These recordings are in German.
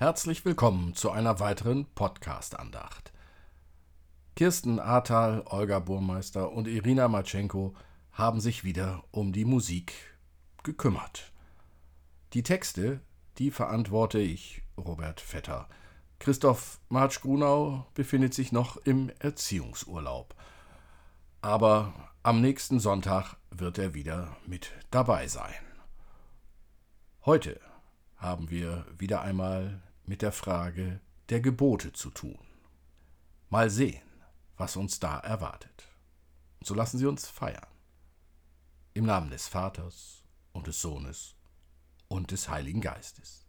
Herzlich willkommen zu einer weiteren Podcast-Andacht. Kirsten Ahrtal, Olga Burmeister und Irina Matschenko haben sich wieder um die Musik gekümmert. Die Texte, die verantworte ich, Robert Vetter. Christoph Marsch-Grunau befindet sich noch im Erziehungsurlaub. Aber am nächsten Sonntag wird er wieder mit dabei sein. Heute haben wir wieder einmal mit der Frage der Gebote zu tun. Mal sehen, was uns da erwartet. Und so lassen Sie uns feiern. Im Namen des Vaters und des Sohnes und des Heiligen Geistes.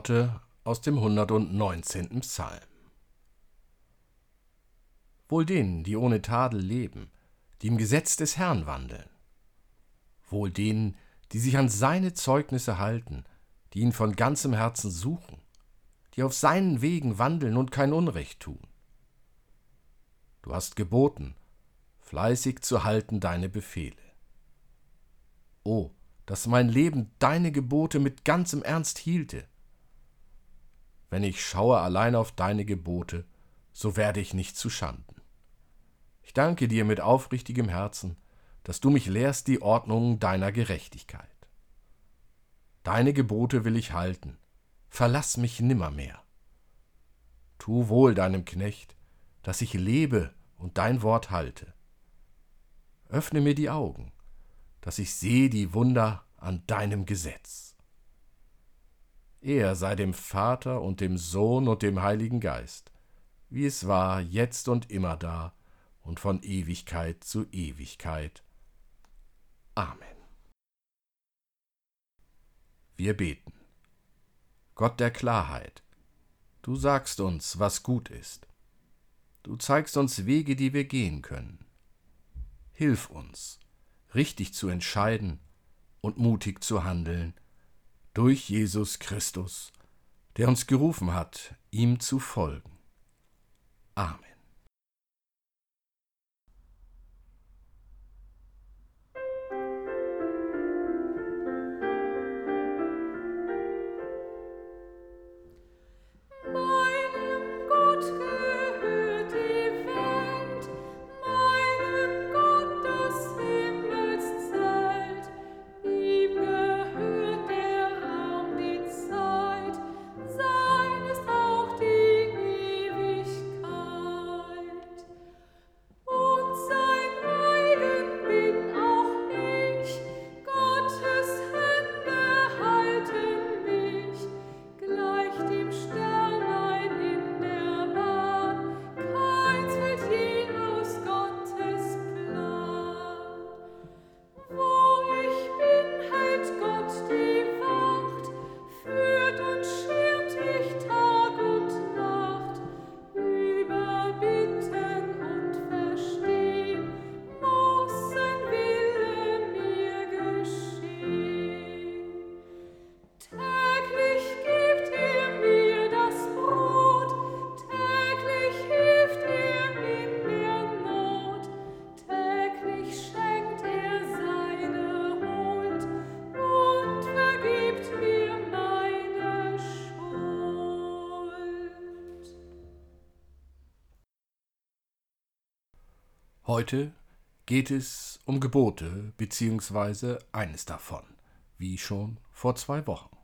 Worte aus dem 119. Psalm. Wohl denen, die ohne Tadel leben, die im Gesetz des Herrn wandeln. Wohl denen, die sich an seine Zeugnisse halten, die ihn von ganzem Herzen suchen, die auf seinen Wegen wandeln und kein Unrecht tun. Du hast geboten, fleißig zu halten deine Befehle. O, dass mein Leben deine Gebote mit ganzem Ernst hielte, wenn ich schaue allein auf deine Gebote, so werde ich nicht zu Schanden. Ich danke dir mit aufrichtigem Herzen, dass du mich lehrst die Ordnungen deiner Gerechtigkeit. Deine Gebote will ich halten, verlass mich nimmermehr. Tu wohl deinem Knecht, dass ich lebe und dein Wort halte. Öffne mir die Augen, dass ich sehe die Wunder an deinem Gesetz. Er sei dem Vater und dem Sohn und dem Heiligen Geist, wie es war, jetzt und immer da und von Ewigkeit zu Ewigkeit. Amen. Wir beten. Gott der Klarheit, du sagst uns, was gut ist. Du zeigst uns Wege, die wir gehen können. Hilf uns, richtig zu entscheiden und mutig zu handeln, durch Jesus Christus, der uns gerufen hat, ihm zu folgen. Amen. Heute geht es um Gebote beziehungsweise eines davon, wie schon vor zwei Wochen.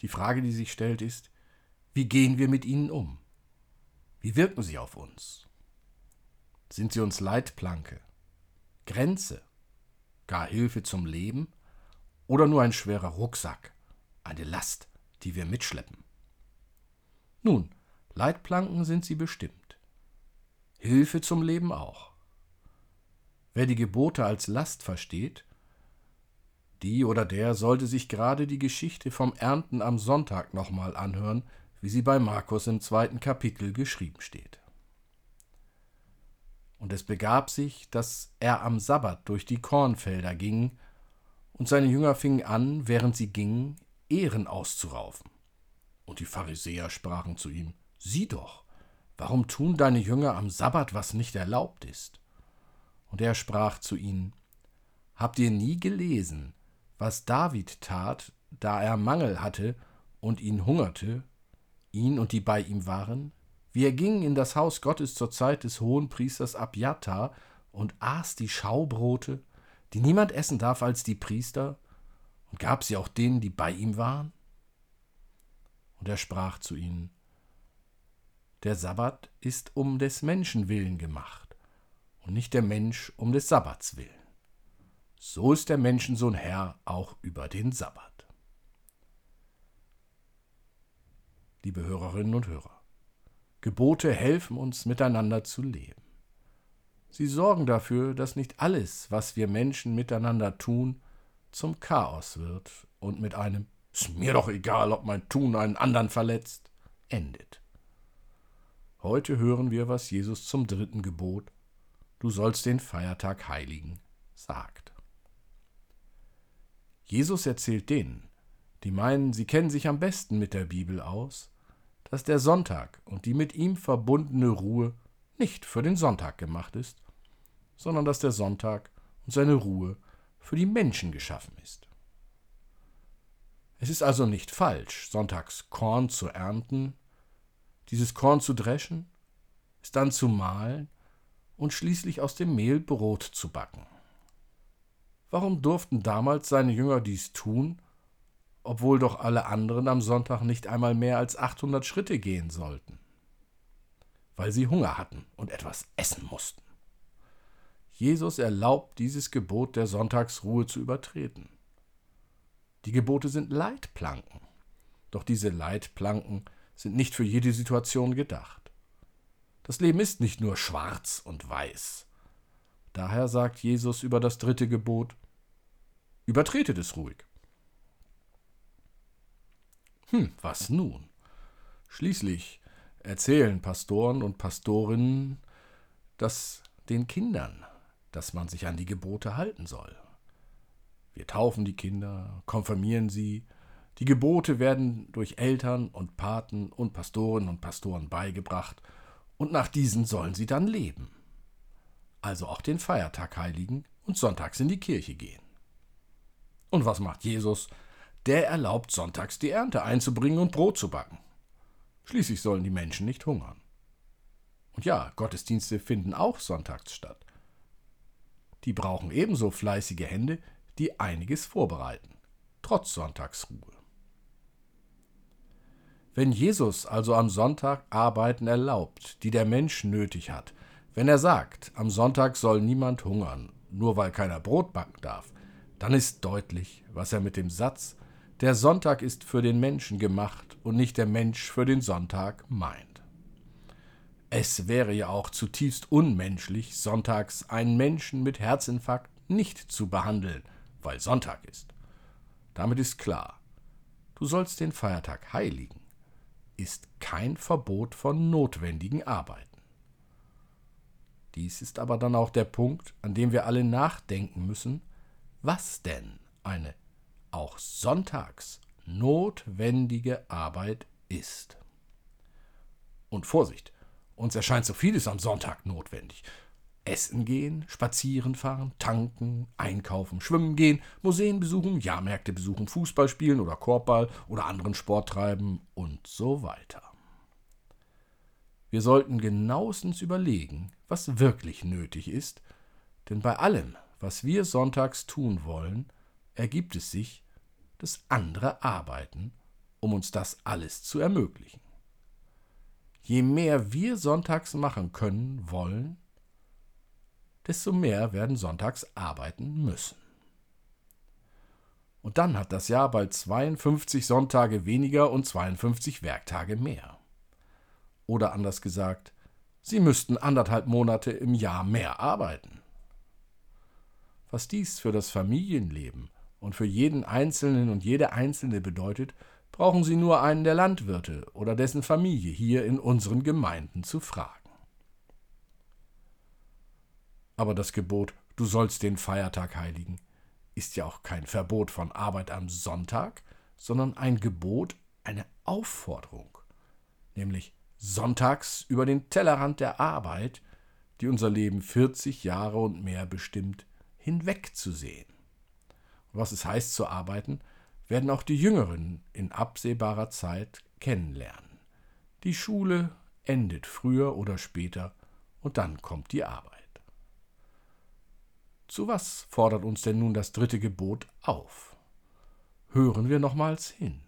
Die Frage, die sich stellt, ist, wie gehen wir mit ihnen um? Wie wirken sie auf uns? Sind sie uns Leitplanke, Grenze, gar Hilfe zum Leben oder nur ein schwerer Rucksack, eine Last, die wir mitschleppen? Nun, Leitplanken sind sie bestimmt. Hilfe zum Leben auch. Wer die Gebote als Last versteht, die oder der sollte sich gerade die Geschichte vom Ernten am Sonntag nochmal anhören, wie sie bei Markus im zweiten Kapitel geschrieben steht. Und es begab sich, dass er am Sabbat durch die Kornfelder ging, und seine Jünger fingen an, während sie gingen, Ehren auszuraufen. Und die Pharisäer sprachen zu ihm, Sieh doch, Warum tun deine Jünger am Sabbat, was nicht erlaubt ist? Und er sprach zu ihnen, Habt ihr nie gelesen, was David tat, da er Mangel hatte und ihn hungerte, ihn und die bei ihm waren? Wie er ging in das Haus Gottes zur Zeit des Hohenpriesters Abjatar und aß die Schaubrote, die niemand essen darf als die Priester, und gab sie auch denen, die bei ihm waren? Und er sprach zu ihnen, der Sabbat ist um des Menschen willen gemacht und nicht der Mensch um des Sabbats willen. So ist der Menschensohn Herr auch über den Sabbat. Liebe Hörerinnen und Hörer, Gebote helfen uns miteinander zu leben. Sie sorgen dafür, dass nicht alles, was wir Menschen miteinander tun, zum Chaos wird und mit einem Ist mir doch egal, ob mein Tun einen anderen verletzt, endet. Heute hören wir, was Jesus zum dritten Gebot, du sollst den Feiertag heiligen, sagt. Jesus erzählt denen, die meinen, sie kennen sich am besten mit der Bibel aus, dass der Sonntag und die mit ihm verbundene Ruhe nicht für den Sonntag gemacht ist, sondern dass der Sonntag und seine Ruhe für die Menschen geschaffen ist. Es ist also nicht falsch, sonntags Korn zu ernten dieses Korn zu dreschen, es dann zu mahlen und schließlich aus dem Mehl Brot zu backen. Warum durften damals seine Jünger dies tun, obwohl doch alle anderen am Sonntag nicht einmal mehr als 800 Schritte gehen sollten? Weil sie Hunger hatten und etwas essen mussten. Jesus erlaubt dieses Gebot der Sonntagsruhe zu übertreten. Die Gebote sind Leitplanken, doch diese Leitplanken sind nicht für jede Situation gedacht. Das Leben ist nicht nur schwarz und weiß. Daher sagt Jesus über das dritte Gebot, übertretet es ruhig. Hm, was nun? Schließlich erzählen Pastoren und Pastorinnen das den Kindern, dass man sich an die Gebote halten soll. Wir taufen die Kinder, konfirmieren sie, die Gebote werden durch Eltern und Paten und Pastoren und Pastoren beigebracht, und nach diesen sollen sie dann leben. Also auch den Feiertag heiligen und sonntags in die Kirche gehen. Und was macht Jesus? Der erlaubt sonntags die Ernte einzubringen und Brot zu backen. Schließlich sollen die Menschen nicht hungern. Und ja, Gottesdienste finden auch sonntags statt. Die brauchen ebenso fleißige Hände, die einiges vorbereiten, trotz Sonntagsruhe. Wenn Jesus also am Sonntag Arbeiten erlaubt, die der Mensch nötig hat, wenn er sagt, am Sonntag soll niemand hungern, nur weil keiner Brot backen darf, dann ist deutlich, was er mit dem Satz, der Sonntag ist für den Menschen gemacht und nicht der Mensch für den Sonntag meint. Es wäre ja auch zutiefst unmenschlich, sonntags einen Menschen mit Herzinfarkt nicht zu behandeln, weil Sonntag ist. Damit ist klar, du sollst den Feiertag heiligen ist kein Verbot von notwendigen Arbeiten. Dies ist aber dann auch der Punkt, an dem wir alle nachdenken müssen, was denn eine auch sonntags notwendige Arbeit ist. Und Vorsicht, uns erscheint so vieles am Sonntag notwendig. Essen gehen, spazieren fahren, tanken, einkaufen, schwimmen gehen, Museen besuchen, Jahrmärkte besuchen, Fußball spielen oder Korbball oder anderen Sport treiben und so weiter. Wir sollten genauestens überlegen, was wirklich nötig ist, denn bei allem, was wir sonntags tun wollen, ergibt es sich, dass andere arbeiten, um uns das alles zu ermöglichen. Je mehr wir sonntags machen können wollen, desto mehr werden sonntags arbeiten müssen. Und dann hat das Jahr bald 52 Sonntage weniger und 52 Werktage mehr. Oder anders gesagt, Sie müssten anderthalb Monate im Jahr mehr arbeiten. Was dies für das Familienleben und für jeden Einzelnen und jede Einzelne bedeutet, brauchen Sie nur einen der Landwirte oder dessen Familie hier in unseren Gemeinden zu fragen. Aber das Gebot, du sollst den Feiertag heiligen, ist ja auch kein Verbot von Arbeit am Sonntag, sondern ein Gebot, eine Aufforderung, nämlich sonntags über den Tellerrand der Arbeit, die unser Leben 40 Jahre und mehr bestimmt, hinwegzusehen. Und was es heißt zu arbeiten, werden auch die Jüngeren in absehbarer Zeit kennenlernen. Die Schule endet früher oder später und dann kommt die Arbeit. Zu was fordert uns denn nun das dritte Gebot auf? Hören wir nochmals hin.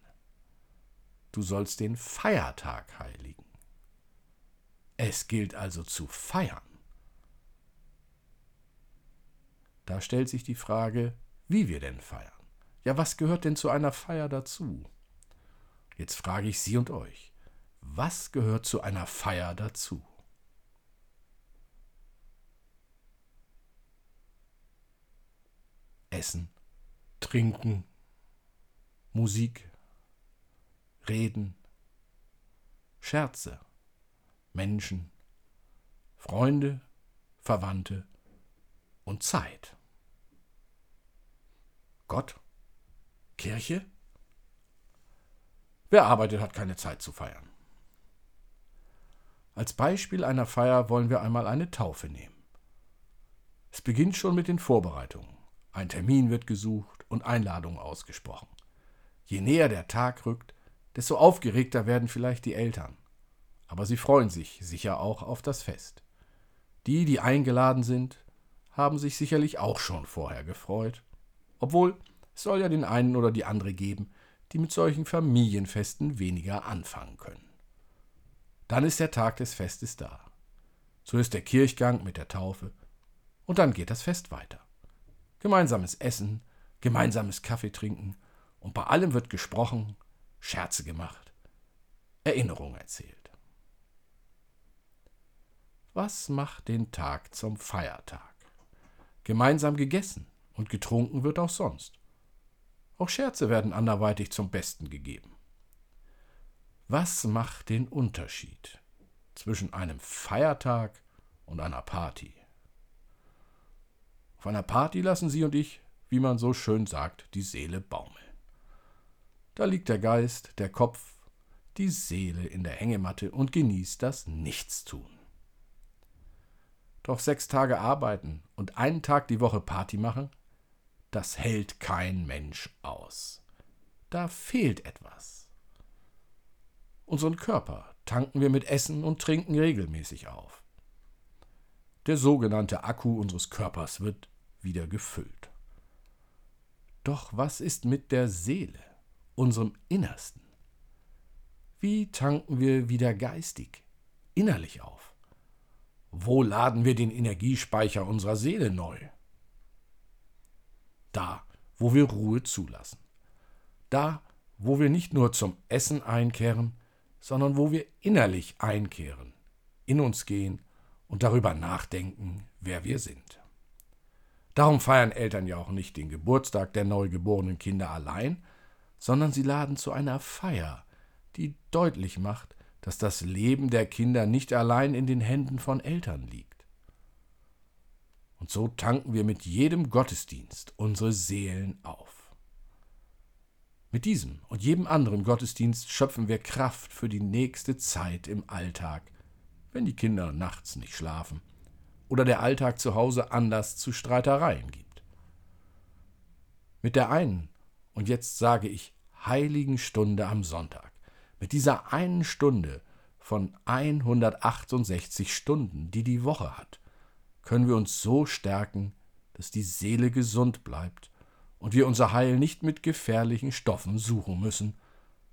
Du sollst den Feiertag heiligen. Es gilt also zu feiern. Da stellt sich die Frage, wie wir denn feiern. Ja, was gehört denn zu einer Feier dazu? Jetzt frage ich Sie und euch, was gehört zu einer Feier dazu? Essen, Trinken, Musik, Reden, Scherze. Menschen, Freunde, Verwandte und Zeit. Gott? Kirche? Wer arbeitet, hat keine Zeit zu feiern. Als Beispiel einer Feier wollen wir einmal eine Taufe nehmen. Es beginnt schon mit den Vorbereitungen. Ein Termin wird gesucht und Einladungen ausgesprochen. Je näher der Tag rückt, desto aufgeregter werden vielleicht die Eltern aber sie freuen sich sicher auch auf das Fest. Die, die eingeladen sind, haben sich sicherlich auch schon vorher gefreut, obwohl es soll ja den einen oder die andere geben, die mit solchen Familienfesten weniger anfangen können. Dann ist der Tag des Festes da. So ist der Kirchgang mit der Taufe und dann geht das Fest weiter. Gemeinsames Essen, gemeinsames Kaffee trinken und bei allem wird gesprochen, Scherze gemacht, Erinnerungen erzählt. Was macht den Tag zum Feiertag? Gemeinsam gegessen und getrunken wird auch sonst. Auch Scherze werden anderweitig zum Besten gegeben. Was macht den Unterschied zwischen einem Feiertag und einer Party? Auf einer Party lassen Sie und ich, wie man so schön sagt, die Seele baumeln. Da liegt der Geist, der Kopf, die Seele in der Hängematte und genießt das Nichtstun. Doch sechs Tage arbeiten und einen Tag die Woche Party machen, das hält kein Mensch aus. Da fehlt etwas. Unseren Körper tanken wir mit Essen und Trinken regelmäßig auf. Der sogenannte Akku unseres Körpers wird wieder gefüllt. Doch was ist mit der Seele, unserem Innersten? Wie tanken wir wieder geistig, innerlich auf? Wo laden wir den Energiespeicher unserer Seele neu? Da, wo wir Ruhe zulassen. Da, wo wir nicht nur zum Essen einkehren, sondern wo wir innerlich einkehren, in uns gehen und darüber nachdenken, wer wir sind. Darum feiern Eltern ja auch nicht den Geburtstag der neugeborenen Kinder allein, sondern sie laden zu einer Feier, die deutlich macht, dass das Leben der Kinder nicht allein in den Händen von Eltern liegt. Und so tanken wir mit jedem Gottesdienst unsere Seelen auf. Mit diesem und jedem anderen Gottesdienst schöpfen wir Kraft für die nächste Zeit im Alltag, wenn die Kinder nachts nicht schlafen oder der Alltag zu Hause Anlass zu Streitereien gibt. Mit der einen, und jetzt sage ich, heiligen Stunde am Sonntag mit dieser einen Stunde von 168 Stunden, die die Woche hat, können wir uns so stärken, dass die Seele gesund bleibt und wir unser Heil nicht mit gefährlichen Stoffen suchen müssen,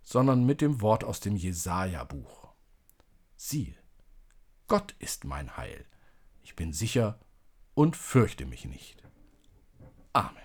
sondern mit dem Wort aus dem Jesaja-Buch. Siehe, Gott ist mein Heil. Ich bin sicher und fürchte mich nicht. Amen.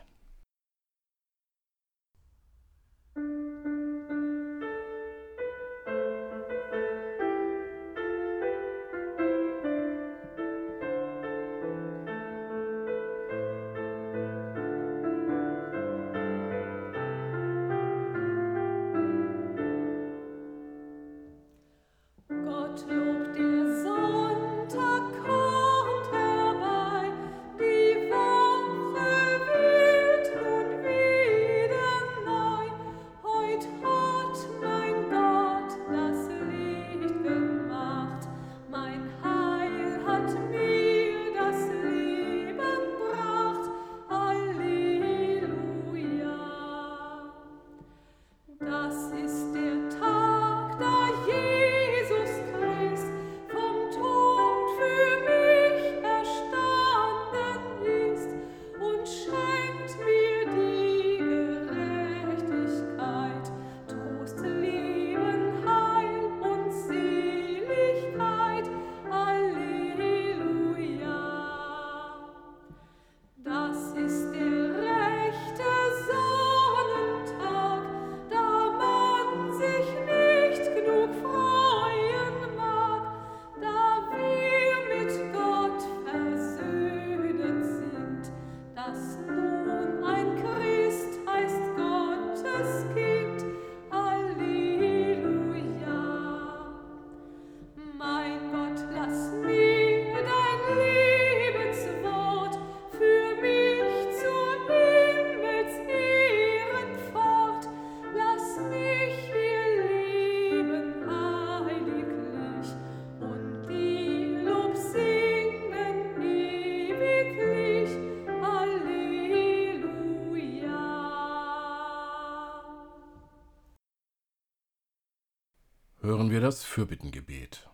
Hören wir das Fürbittengebet.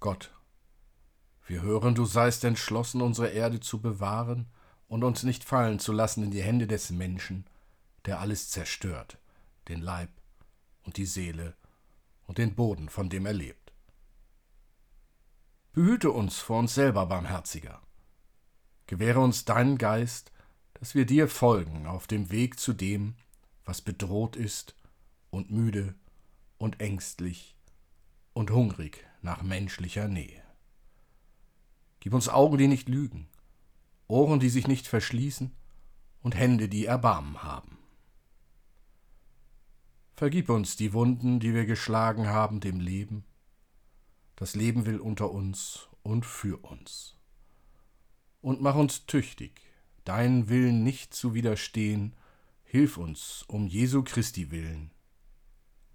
Gott, wir hören, du seist entschlossen, unsere Erde zu bewahren und uns nicht fallen zu lassen in die Hände des Menschen, der alles zerstört, den Leib und die Seele und den Boden, von dem er lebt. Behüte uns vor uns selber, barmherziger. Gewähre uns deinen Geist, dass wir dir folgen auf dem Weg zu dem, was bedroht ist und müde und ängstlich und hungrig nach menschlicher Nähe. Gib uns Augen, die nicht lügen, Ohren, die sich nicht verschließen und Hände, die Erbarmen haben. Vergib uns die Wunden, die wir geschlagen haben dem Leben. Das Leben will unter uns und für uns. Und mach uns tüchtig, deinen Willen nicht zu widerstehen, hilf uns um Jesu Christi willen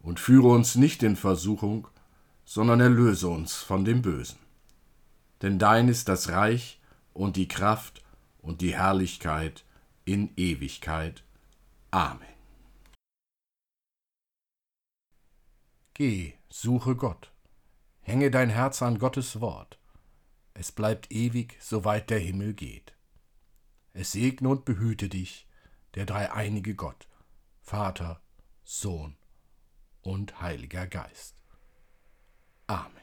und führe uns nicht in Versuchung, sondern erlöse uns von dem Bösen. Denn dein ist das Reich und die Kraft und die Herrlichkeit in Ewigkeit. Amen. Geh, suche Gott, hänge dein Herz an Gottes Wort, es bleibt ewig, soweit der Himmel geht. Es segne und behüte dich, der dreieinige Gott, Vater, Sohn und Heiliger Geist. Amen.